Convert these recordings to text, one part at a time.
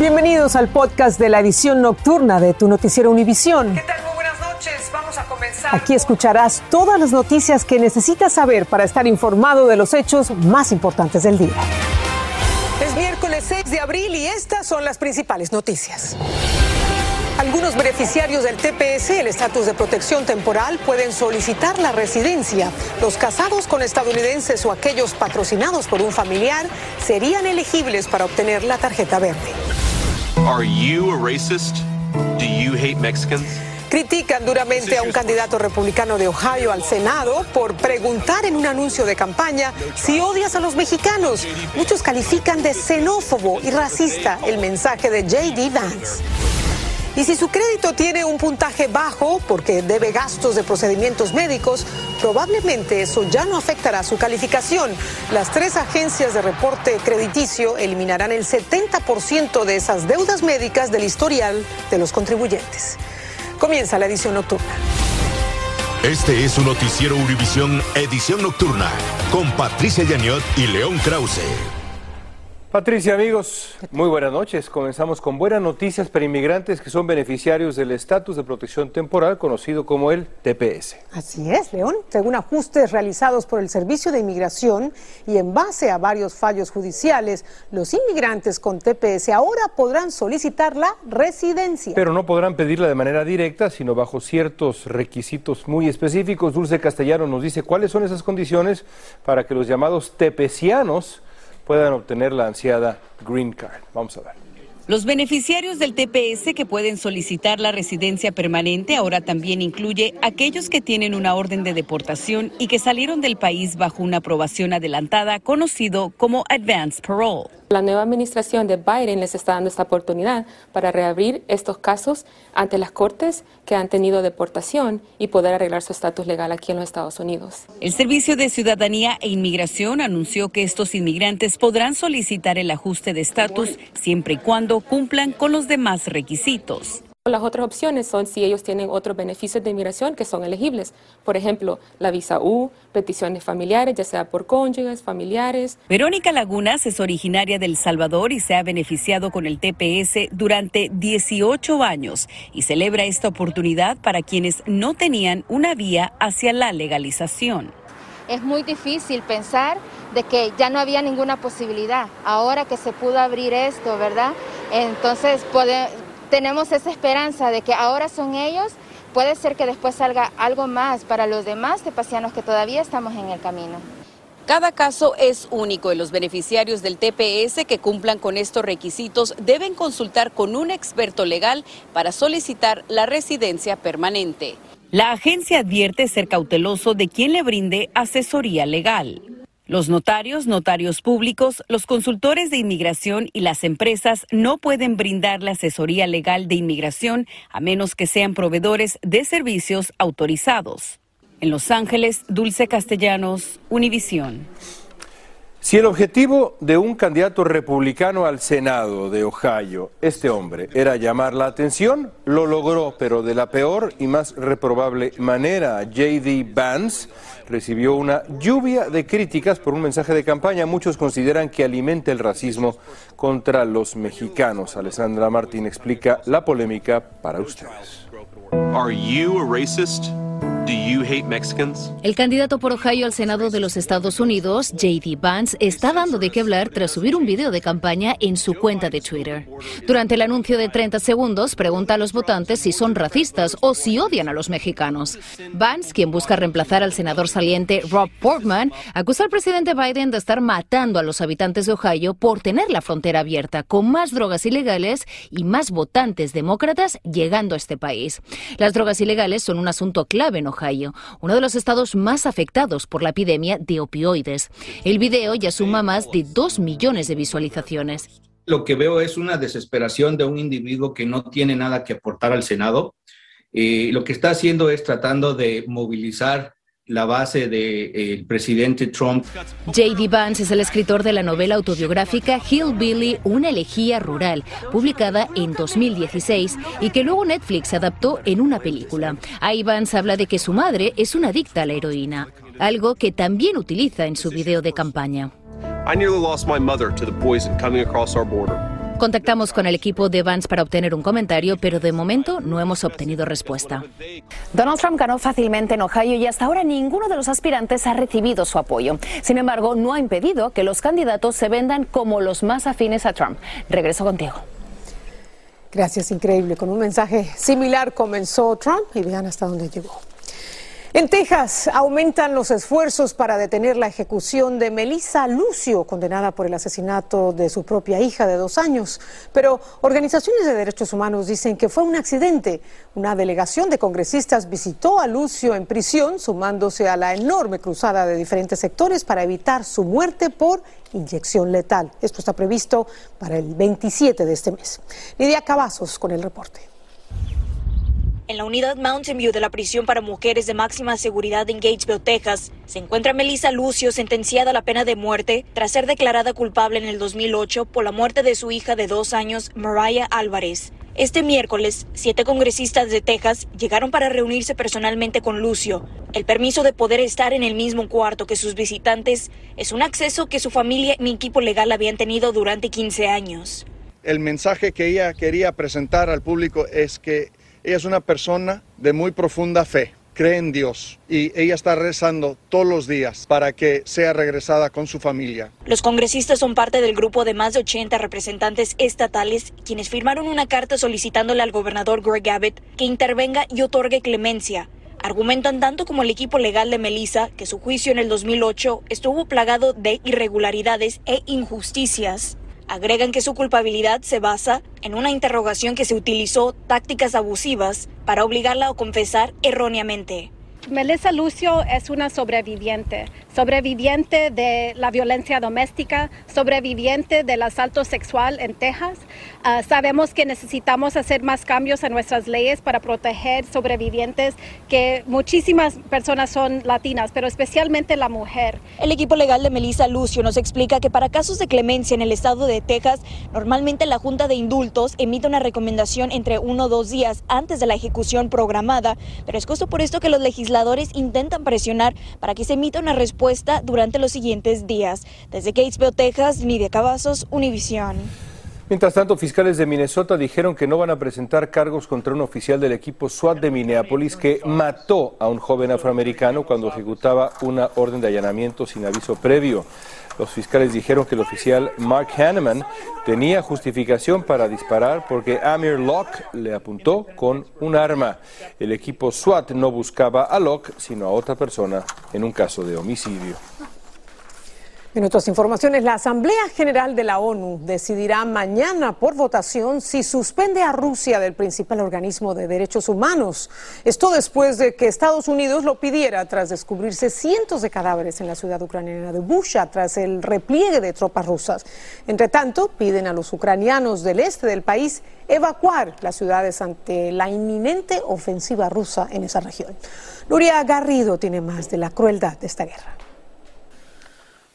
Bienvenidos al podcast de la edición nocturna de tu noticiero Univisión. ¿Qué tal? Muy buenas noches. Vamos a comenzar. Aquí escucharás todas las noticias que necesitas saber para estar informado de los hechos más importantes del día. Es miércoles 6 de abril y estas son las principales noticias. Algunos beneficiarios del TPS, el estatus de protección temporal, pueden solicitar la residencia. Los casados con estadounidenses o aquellos patrocinados por un familiar serían elegibles para obtener la tarjeta verde. Are you a racist? Do you hate Mexicans? Critican duramente a un candidato republicano de Ohio al Senado por preguntar en un anuncio de campaña si odias a los mexicanos. Muchos califican de xenófobo y racista el mensaje de JD Vance. Y si su crédito tiene un puntaje bajo porque debe gastos de procedimientos médicos, probablemente eso ya no afectará su calificación. Las tres agencias de reporte crediticio eliminarán el 70% de esas deudas médicas del historial de los contribuyentes. Comienza la edición nocturna. Este es su noticiero Univisión Edición Nocturna con Patricia Yaniot y León Krause. Patricia, amigos, muy buenas noches. Comenzamos con buenas noticias para inmigrantes que son beneficiarios del estatus de protección temporal conocido como el TPS. Así es, León. Según ajustes realizados por el Servicio de Inmigración y en base a varios fallos judiciales, los inmigrantes con TPS ahora podrán solicitar la residencia. Pero no podrán pedirla de manera directa, sino bajo ciertos requisitos muy específicos. Dulce Castellano nos dice cuáles son esas condiciones para que los llamados tepecianos puedan obtener la ansiada Green Card. Vamos a ver. Los beneficiarios del TPS que pueden solicitar la residencia permanente ahora también incluye aquellos que tienen una orden de deportación y que salieron del país bajo una aprobación adelantada conocido como Advance Parole. La nueva administración de Biden les está dando esta oportunidad para reabrir estos casos ante las cortes que han tenido deportación y poder arreglar su estatus legal aquí en los Estados Unidos. El Servicio de Ciudadanía e Inmigración anunció que estos inmigrantes podrán solicitar el ajuste de estatus siempre y cuando cumplan con los demás requisitos. Las otras opciones son si ellos tienen otros beneficios de inmigración que son elegibles. Por ejemplo, la visa U, peticiones familiares, ya sea por cónyuges, familiares. Verónica Lagunas es originaria del Salvador y se ha beneficiado con el TPS durante 18 años y celebra esta oportunidad para quienes no tenían una vía hacia la legalización. Es muy difícil pensar de que ya no había ninguna posibilidad. Ahora que se pudo abrir esto, ¿verdad? Entonces tenemos esa esperanza de que ahora son ellos, puede ser que después salga algo más para los demás tepasianos que todavía estamos en el camino. Cada caso es único y los beneficiarios del TPS que cumplan con estos requisitos deben consultar con un experto legal para solicitar la residencia permanente. La agencia advierte ser cauteloso de quien le brinde asesoría legal. Los notarios, notarios públicos, los consultores de inmigración y las empresas no pueden brindar la asesoría legal de inmigración a menos que sean proveedores de servicios autorizados. En Los Ángeles, Dulce Castellanos, Univisión. Si el objetivo de un candidato republicano al Senado de Ohio, este hombre, era llamar la atención, lo logró, pero de la peor y más reprobable manera. J.D. Vance recibió una lluvia de críticas por un mensaje de campaña. Muchos consideran que alimenta el racismo contra los mexicanos. Alessandra Martín explica la polémica para ustedes. Are you a? El candidato por Ohio al Senado de los Estados Unidos, J.D. Vance, está dando de qué hablar tras subir un video de campaña en su cuenta de Twitter. Durante el anuncio de 30 segundos, pregunta a los votantes si son racistas o si odian a los mexicanos. Vance, quien busca reemplazar al senador saliente Rob Portman, acusa al presidente Biden de estar matando a los habitantes de Ohio por tener la frontera abierta, con más drogas ilegales y más votantes demócratas llegando a este país. Las drogas ilegales son un asunto clave en Ohio, uno de los estados más afectados por la epidemia de opioides. El video ya suma más de 2 millones de visualizaciones. Lo que veo es una desesperación de un individuo que no tiene nada que aportar al Senado. Eh, lo que está haciendo es tratando de movilizar la base del presidente Trump. J.D. Vance es el escritor de la novela autobiográfica Hillbilly, una elegía rural, publicada en 2016 y que luego Netflix adaptó en una película. Ahí Vance habla de que su madre es una adicta a la heroína, algo que también utiliza en su video de campaña. I nearly lost my mother to the poison coming across our border. Contactamos con el equipo de Vance para obtener un comentario, pero de momento no hemos obtenido respuesta. Donald Trump ganó fácilmente en Ohio y hasta ahora ninguno de los aspirantes ha recibido su apoyo. Sin embargo, no ha impedido que los candidatos se vendan como los más afines a Trump. Regreso contigo. Gracias, increíble. Con un mensaje similar comenzó Trump y vean hasta dónde llegó. En Texas aumentan los esfuerzos para detener la ejecución de Melissa Lucio, condenada por el asesinato de su propia hija de dos años. Pero organizaciones de derechos humanos dicen que fue un accidente. Una delegación de congresistas visitó a Lucio en prisión, sumándose a la enorme cruzada de diferentes sectores para evitar su muerte por inyección letal. Esto está previsto para el 27 de este mes. Lidia Cavazos con el reporte. En la unidad Mountain View de la prisión para mujeres de máxima seguridad en Gatesville, Texas, se encuentra Melissa Lucio, sentenciada a la pena de muerte tras ser declarada culpable en el 2008 por la muerte de su hija de dos años, Mariah Álvarez. Este miércoles, siete congresistas de Texas llegaron para reunirse personalmente con Lucio. El permiso de poder estar en el mismo cuarto que sus visitantes es un acceso que su familia y mi equipo legal habían tenido durante 15 años. El mensaje que ella quería presentar al público es que ella es una persona de muy profunda fe, cree en Dios y ella está rezando todos los días para que sea regresada con su familia. Los congresistas son parte del grupo de más de 80 representantes estatales quienes firmaron una carta solicitándole al gobernador Greg Abbott que intervenga y otorgue clemencia. Argumentan tanto como el equipo legal de Melissa que su juicio en el 2008 estuvo plagado de irregularidades e injusticias. Agregan que su culpabilidad se basa en una interrogación que se utilizó tácticas abusivas para obligarla a confesar erróneamente. Melissa Lucio es una sobreviviente, sobreviviente de la violencia doméstica, sobreviviente del asalto sexual en Texas. Ah, sabemos que necesitamos hacer más cambios en nuestras leyes para proteger sobrevivientes, que muchísimas personas son latinas, pero especialmente la mujer. El equipo legal de Melissa Lucio nos explica que para casos de clemencia en el estado de Texas, normalmente la Junta de Indultos emite una recomendación entre uno o dos días antes de la ejecución programada, pero es justo por esto que los legisladores intentan presionar para que se emita una respuesta durante los siguientes días. Desde Gatesville, Texas, Nidia Cavazos, Univisión. Mientras tanto, fiscales de Minnesota dijeron que no van a presentar cargos contra un oficial del equipo SWAT de Minneapolis que mató a un joven afroamericano cuando ejecutaba una orden de allanamiento sin aviso previo. Los fiscales dijeron que el oficial Mark Hanneman tenía justificación para disparar porque Amir Locke le apuntó con un arma. El equipo SWAT no buscaba a Locke, sino a otra persona en un caso de homicidio. En otras informaciones, la Asamblea General de la ONU decidirá mañana por votación si suspende a Rusia del principal organismo de derechos humanos. Esto después de que Estados Unidos lo pidiera tras descubrirse cientos de cadáveres en la ciudad ucraniana de Busha tras el repliegue de tropas rusas. Entre tanto, piden a los ucranianos del este del país evacuar las ciudades ante la inminente ofensiva rusa en esa región. Luria Garrido tiene más de la crueldad de esta guerra.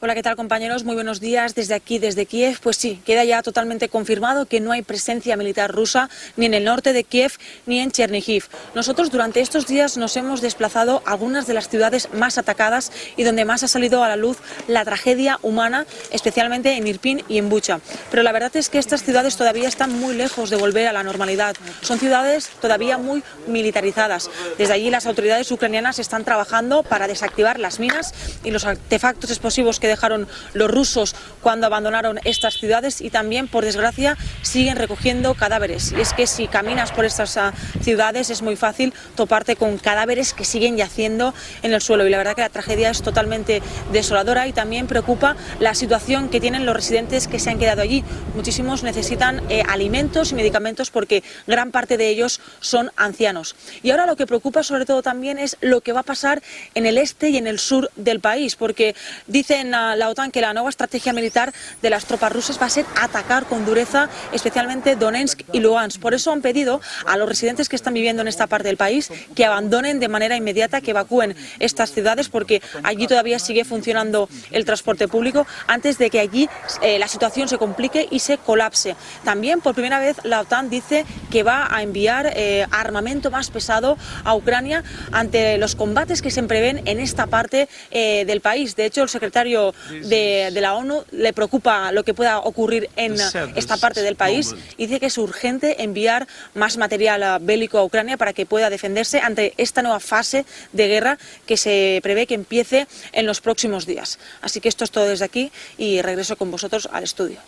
Hola, ¿qué tal compañeros? Muy buenos días desde aquí, desde Kiev. Pues sí, queda ya totalmente confirmado que no hay presencia militar rusa ni en el norte de Kiev ni en Chernihiv. Nosotros durante estos días nos hemos desplazado a algunas de las ciudades más atacadas y donde más ha salido a la luz la tragedia humana, especialmente en Irpin y en Bucha. Pero la verdad es que estas ciudades todavía están muy lejos de volver a la normalidad. Son ciudades todavía muy militarizadas. Desde allí las autoridades ucranianas están trabajando para desactivar las minas y los artefactos explosivos que dejaron los rusos cuando abandonaron estas ciudades y también, por desgracia, siguen recogiendo cadáveres. Y es que si caminas por estas ah, ciudades es muy fácil toparte con cadáveres que siguen yaciendo en el suelo. Y la verdad que la tragedia es totalmente desoladora y también preocupa la situación que tienen los residentes que se han quedado allí. Muchísimos necesitan eh, alimentos y medicamentos porque gran parte de ellos son ancianos. Y ahora lo que preocupa sobre todo también es lo que va a pasar en el este y en el sur del país, porque dicen la OTAN que la nueva estrategia militar de las tropas rusas va a ser atacar con dureza especialmente Donetsk y Luhansk. Por eso han pedido a los residentes que están viviendo en esta parte del país que abandonen de manera inmediata, que evacúen estas ciudades porque allí todavía sigue funcionando el transporte público antes de que allí eh, la situación se complique y se colapse. También por primera vez la OTAN dice que va a enviar eh, armamento más pesado a Ucrania ante los combates que se prevén en esta parte eh, del país. De hecho, el secretario secretario de, de, la ONU le preocupa lo que pueda ocurrir en esta parte del país y dice que es urgente enviar más material bélico a Ucrania para que pueda defenderse ante esta nueva fase de guerra que se prevé que empiece en los próximos días. Así que esto es todo desde aquí y regreso con vosotros al estudio.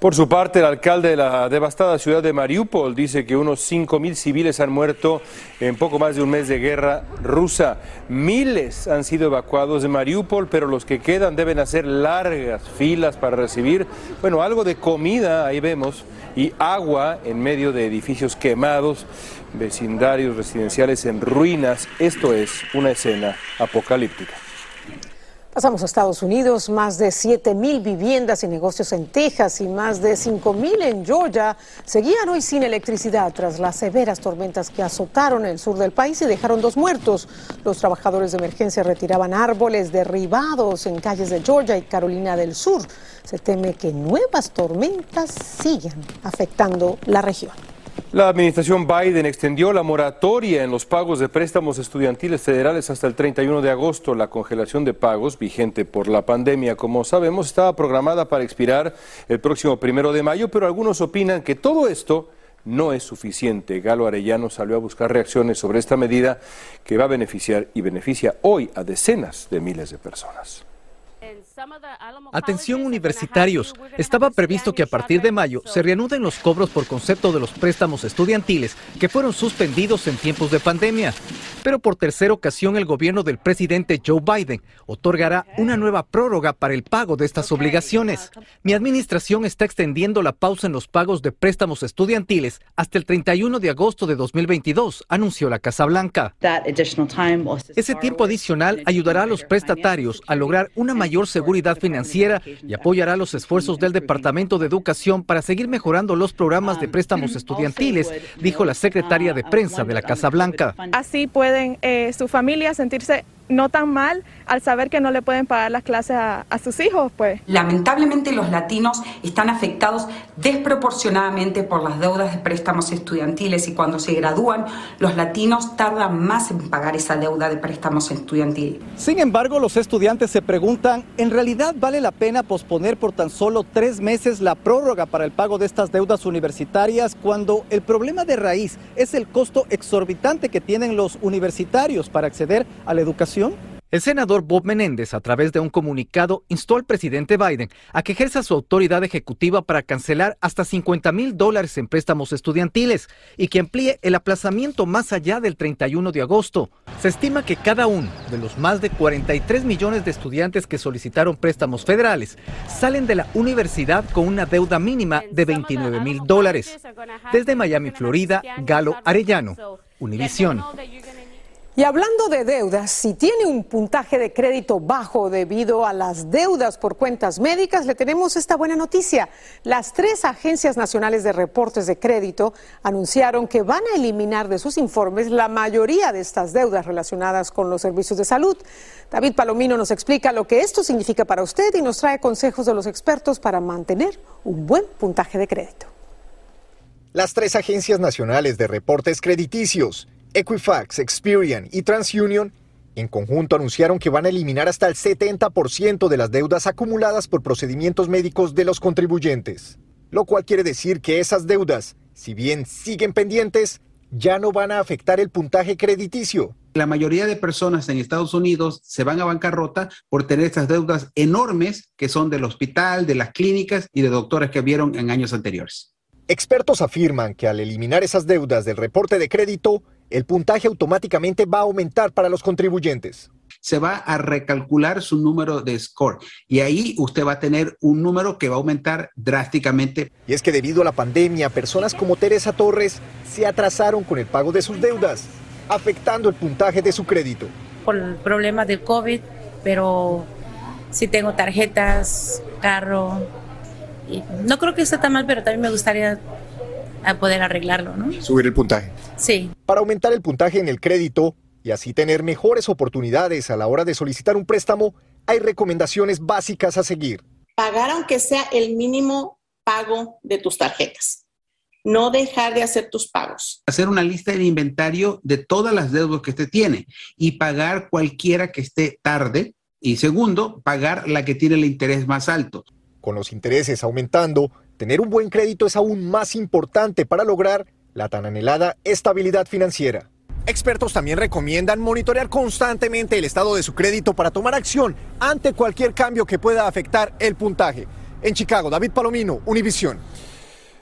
Por su parte, el alcalde de la devastada ciudad de Mariupol dice que unos 5.000 civiles han muerto en poco más de un mes de guerra rusa. Miles han sido evacuados de Mariupol, pero los que quedan deben hacer largas filas para recibir, bueno, algo de comida, ahí vemos, y agua en medio de edificios quemados, vecindarios residenciales en ruinas. Esto es una escena apocalíptica. Pasamos a Estados Unidos, más de 7 mil viviendas y negocios en Texas y más de 5 mil en Georgia seguían hoy sin electricidad tras las severas tormentas que azotaron el sur del país y dejaron dos muertos. Los trabajadores de emergencia retiraban árboles derribados en calles de Georgia y Carolina del Sur. Se teme que nuevas tormentas sigan afectando la región. La administración Biden extendió la moratoria en los pagos de préstamos estudiantiles federales hasta el 31 de agosto. La congelación de pagos, vigente por la pandemia, como sabemos, estaba programada para expirar el próximo primero de mayo, pero algunos opinan que todo esto no es suficiente. Galo Arellano salió a buscar reacciones sobre esta medida que va a beneficiar y beneficia hoy a decenas de miles de personas. Atención universitarios, estaba previsto que a partir de mayo se reanuden los cobros por concepto de los préstamos estudiantiles que fueron suspendidos en tiempos de pandemia. Pero por tercera ocasión el gobierno del presidente Joe Biden otorgará una nueva prórroga para el pago de estas obligaciones. Mi administración está extendiendo la pausa en los pagos de préstamos estudiantiles hasta el 31 de agosto de 2022, anunció la Casa Blanca. Ese tiempo adicional ayudará a los prestatarios a lograr una mayor seguridad financiera y apoyará los esfuerzos del Departamento de Educación para seguir mejorando los programas de préstamos estudiantiles, dijo la secretaria de prensa de la Casa Blanca. Así pueden eh, su familia sentirse no tan mal al saber que no le pueden pagar las clases a, sus hijos, pues. Lamentablemente los latinos están afectados desproporcionadamente por las deudas de préstamos estudiantiles y cuando se gradúan, los latinos tardan más en pagar esa deuda de préstamos estudiantiles. Sin embargo, los estudiantes se preguntan, ¿en realidad vale la pena posponer por tan solo tres meses la prórroga para el pago de estas deudas universitarias cuando el problema de raíz es el costo exorbitante que tienen los universitarios para acceder a la educación? El senador Bob Menéndez, a través de un comunicado, instó al presidente Biden a que ejerza su autoridad ejecutiva para cancelar hasta 50 mil dólares en préstamos estudiantiles y que amplíe el aplazamiento más allá del 31 de agosto. Se estima que cada uno de los más de 43 millones de estudiantes que solicitaron préstamos federales salen de la universidad con una deuda mínima de 29 mil dólares. Desde Miami, Florida, Galo Arellano, Univisión. Y hablando de deudas, si tiene un puntaje de crédito bajo debido a las deudas por cuentas médicas, le tenemos esta buena noticia. Las tres agencias nacionales de reportes de crédito anunciaron que van a eliminar de sus informes la mayoría de estas deudas relacionadas con los servicios de salud. David Palomino nos explica lo que esto significa para usted y nos trae consejos de los expertos para mantener un buen puntaje de crédito. Las tres agencias nacionales de reportes crediticios Equifax, Experian y TransUnion en conjunto anunciaron que van a eliminar hasta el 70% de las deudas acumuladas por procedimientos médicos de los contribuyentes, lo cual quiere decir que esas deudas, si bien siguen pendientes, ya no van a afectar el puntaje crediticio. La mayoría de personas en Estados Unidos se van a bancarrota por tener estas deudas enormes que son del hospital, de las clínicas y de doctores que vieron en años anteriores. Expertos afirman que al eliminar esas deudas del reporte de crédito, el puntaje automáticamente va a aumentar para los contribuyentes. Se va a recalcular su número de score y ahí usted va a tener un número que va a aumentar drásticamente. Y es que debido a la pandemia, personas como Teresa Torres se atrasaron con el pago de sus deudas, afectando el puntaje de su crédito. Por el problema del COVID, pero si tengo tarjetas, carro, y no creo que esté tan mal, pero también me gustaría poder arreglarlo, ¿no? Subir el puntaje. Sí. Para aumentar el puntaje en el crédito y así tener mejores oportunidades a la hora de solicitar un préstamo, hay recomendaciones básicas a seguir. Pagar aunque sea el mínimo pago de tus tarjetas. No dejar de hacer tus pagos. Hacer una lista de inventario de todas las deudas que usted tiene y pagar cualquiera que esté tarde Y segundo, pagar la que tiene el interés más alto. Con los intereses aumentando, tener un buen crédito es aún más importante para lograr la tan anhelada estabilidad financiera. Expertos también recomiendan monitorear constantemente el estado de su crédito para tomar acción ante cualquier cambio que pueda afectar el puntaje. En Chicago, David Palomino, Univisión.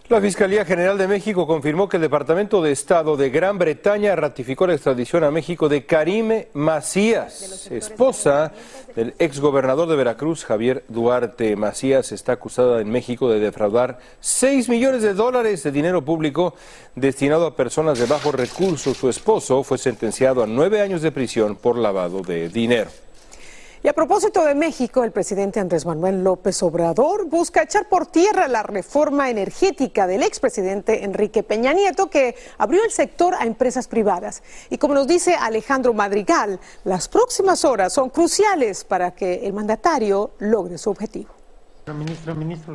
La Fiscalía General de México confirmó que el Departamento de Estado de Gran Bretaña ratificó la extradición a México de Karime Macías, esposa del exgobernador de Veracruz, Javier Duarte Macías. Está acusada en México de defraudar 6 millones de dólares de dinero público destinado a personas de bajos recursos. Su esposo fue sentenciado a nueve años de prisión por lavado de dinero. Y a propósito de México, el presidente Andrés Manuel López Obrador busca echar por tierra la reforma energética del expresidente Enrique Peña Nieto, que abrió el sector a empresas privadas. Y como nos dice Alejandro Madrigal, las próximas horas son cruciales para que el mandatario logre su objetivo.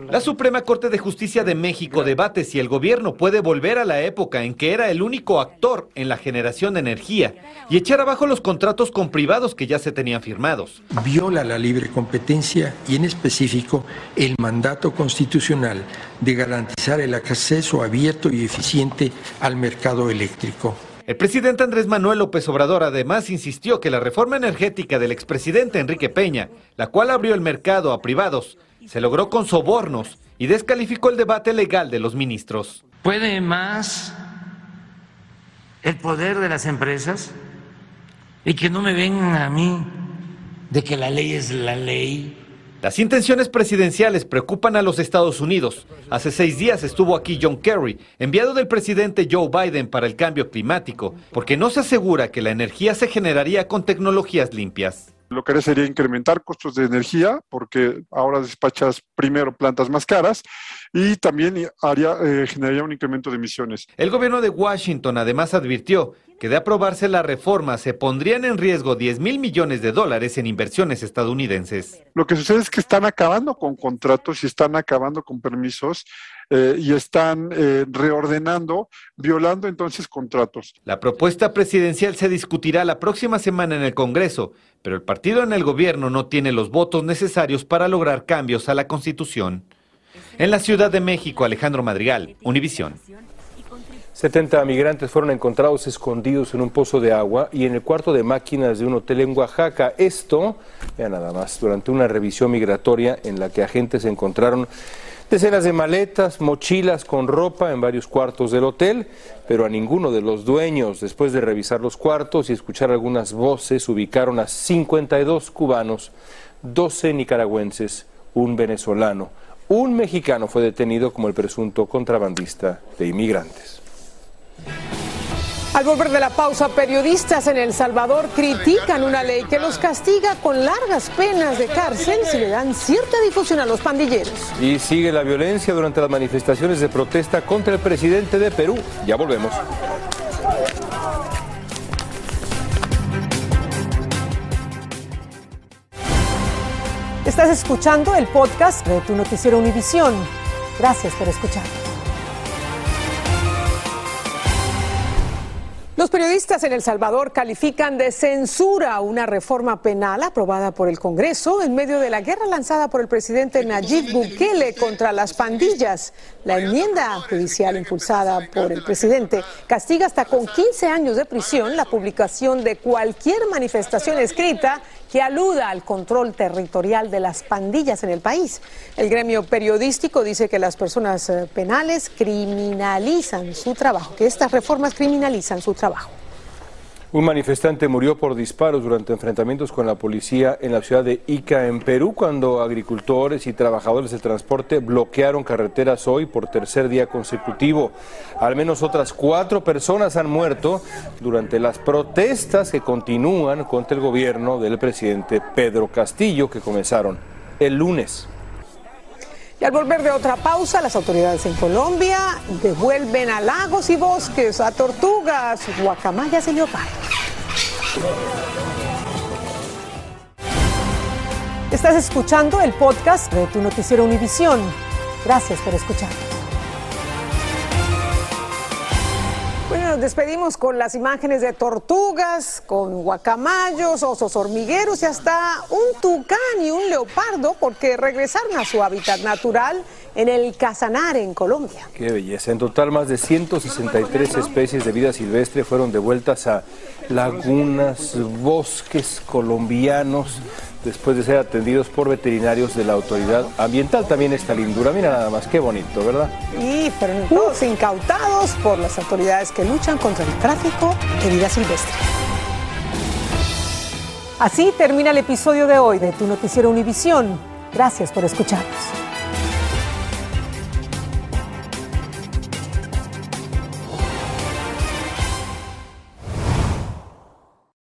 La Suprema Corte de Justicia de México debate si el gobierno puede volver a la época en que era el único actor en la generación de energía y echar abajo los contratos con privados que ya se tenían firmados. Viola la libre competencia y en específico el mandato constitucional de garantizar el acceso abierto y eficiente al mercado eléctrico. El presidente Andrés Manuel López Obrador además insistió que la reforma energética del expresidente Enrique Peña, la cual abrió el mercado a privados, se logró con sobornos y descalificó el debate legal de los ministros. ¿Puede más el poder de las empresas? Y que no me vengan a mí de que la ley es la ley. Las intenciones presidenciales preocupan a los Estados Unidos. Hace seis días estuvo aquí John Kerry, enviado del presidente Joe Biden para el cambio climático, porque no se asegura que la energía se generaría con tecnologías limpias. Lo que haría sería incrementar costos de energía, porque ahora despachas primero plantas más caras, y también haría, eh, generaría un incremento de emisiones. El gobierno de Washington además advirtió que de aprobarse la reforma se pondrían en riesgo 10 mil millones de dólares en inversiones estadounidenses. Lo que sucede es que están acabando con contratos y están acabando con permisos eh, y están eh, reordenando, violando entonces contratos. La propuesta presidencial se discutirá la próxima semana en el Congreso, pero el partido en el gobierno no tiene los votos necesarios para lograr cambios a la Constitución. En la Ciudad de México, Alejandro Madrigal, Univisión. 70 migrantes fueron encontrados escondidos en un pozo de agua y en el cuarto de máquinas de un hotel en Oaxaca. Esto, vean nada más, durante una revisión migratoria en la que agentes encontraron decenas de maletas, mochilas con ropa en varios cuartos del hotel, pero a ninguno de los dueños, después de revisar los cuartos y escuchar algunas voces, ubicaron a 52 cubanos, 12 nicaragüenses, un venezolano. Un mexicano fue detenido como el presunto contrabandista de inmigrantes. Al volver de la pausa, periodistas en El Salvador critican una ley que los castiga con largas penas de cárcel si le dan cierta difusión a los pandilleros. Y sigue la violencia durante las manifestaciones de protesta contra el presidente de Perú. Ya volvemos. Estás escuchando el podcast de tu noticiero Univisión. Gracias por escuchar. Los periodistas en El Salvador califican de censura una reforma penal aprobada por el Congreso en medio de la guerra lanzada por el presidente Nayib Bukele contra las pandillas. La enmienda judicial impulsada por el presidente castiga hasta con 15 años de prisión la publicación de cualquier manifestación escrita que aluda al control territorial de las pandillas en el país. El gremio periodístico dice que las personas eh, penales criminalizan su trabajo, que estas reformas criminalizan su trabajo. Un manifestante murió por disparos durante enfrentamientos con la policía en la ciudad de Ica, en Perú, cuando agricultores y trabajadores del transporte bloquearon carreteras hoy por tercer día consecutivo. Al menos otras cuatro personas han muerto durante las protestas que continúan contra el gobierno del presidente Pedro Castillo, que comenzaron el lunes. Y al volver de otra pausa, las autoridades en Colombia devuelven a lagos y bosques, a tortugas, guacamayas y leopardos. Estás escuchando el podcast de tu noticiero Univisión. Gracias por escuchar. Nos despedimos con las imágenes de tortugas, con guacamayos, osos hormigueros y hasta un tucán y un leopardo porque regresaron a su hábitat natural en el Casanare, en Colombia. Qué belleza. En total, más de 163 especies de vida silvestre fueron devueltas a lagunas, bosques colombianos después de ser atendidos por veterinarios de la autoridad ambiental. También esta lindura, mira nada más, qué bonito, ¿verdad? Y fueron todos incautados por las autoridades que luchan contra el tráfico de vida silvestre. Así termina el episodio de hoy de Tu Noticiero Univisión. Gracias por escucharnos.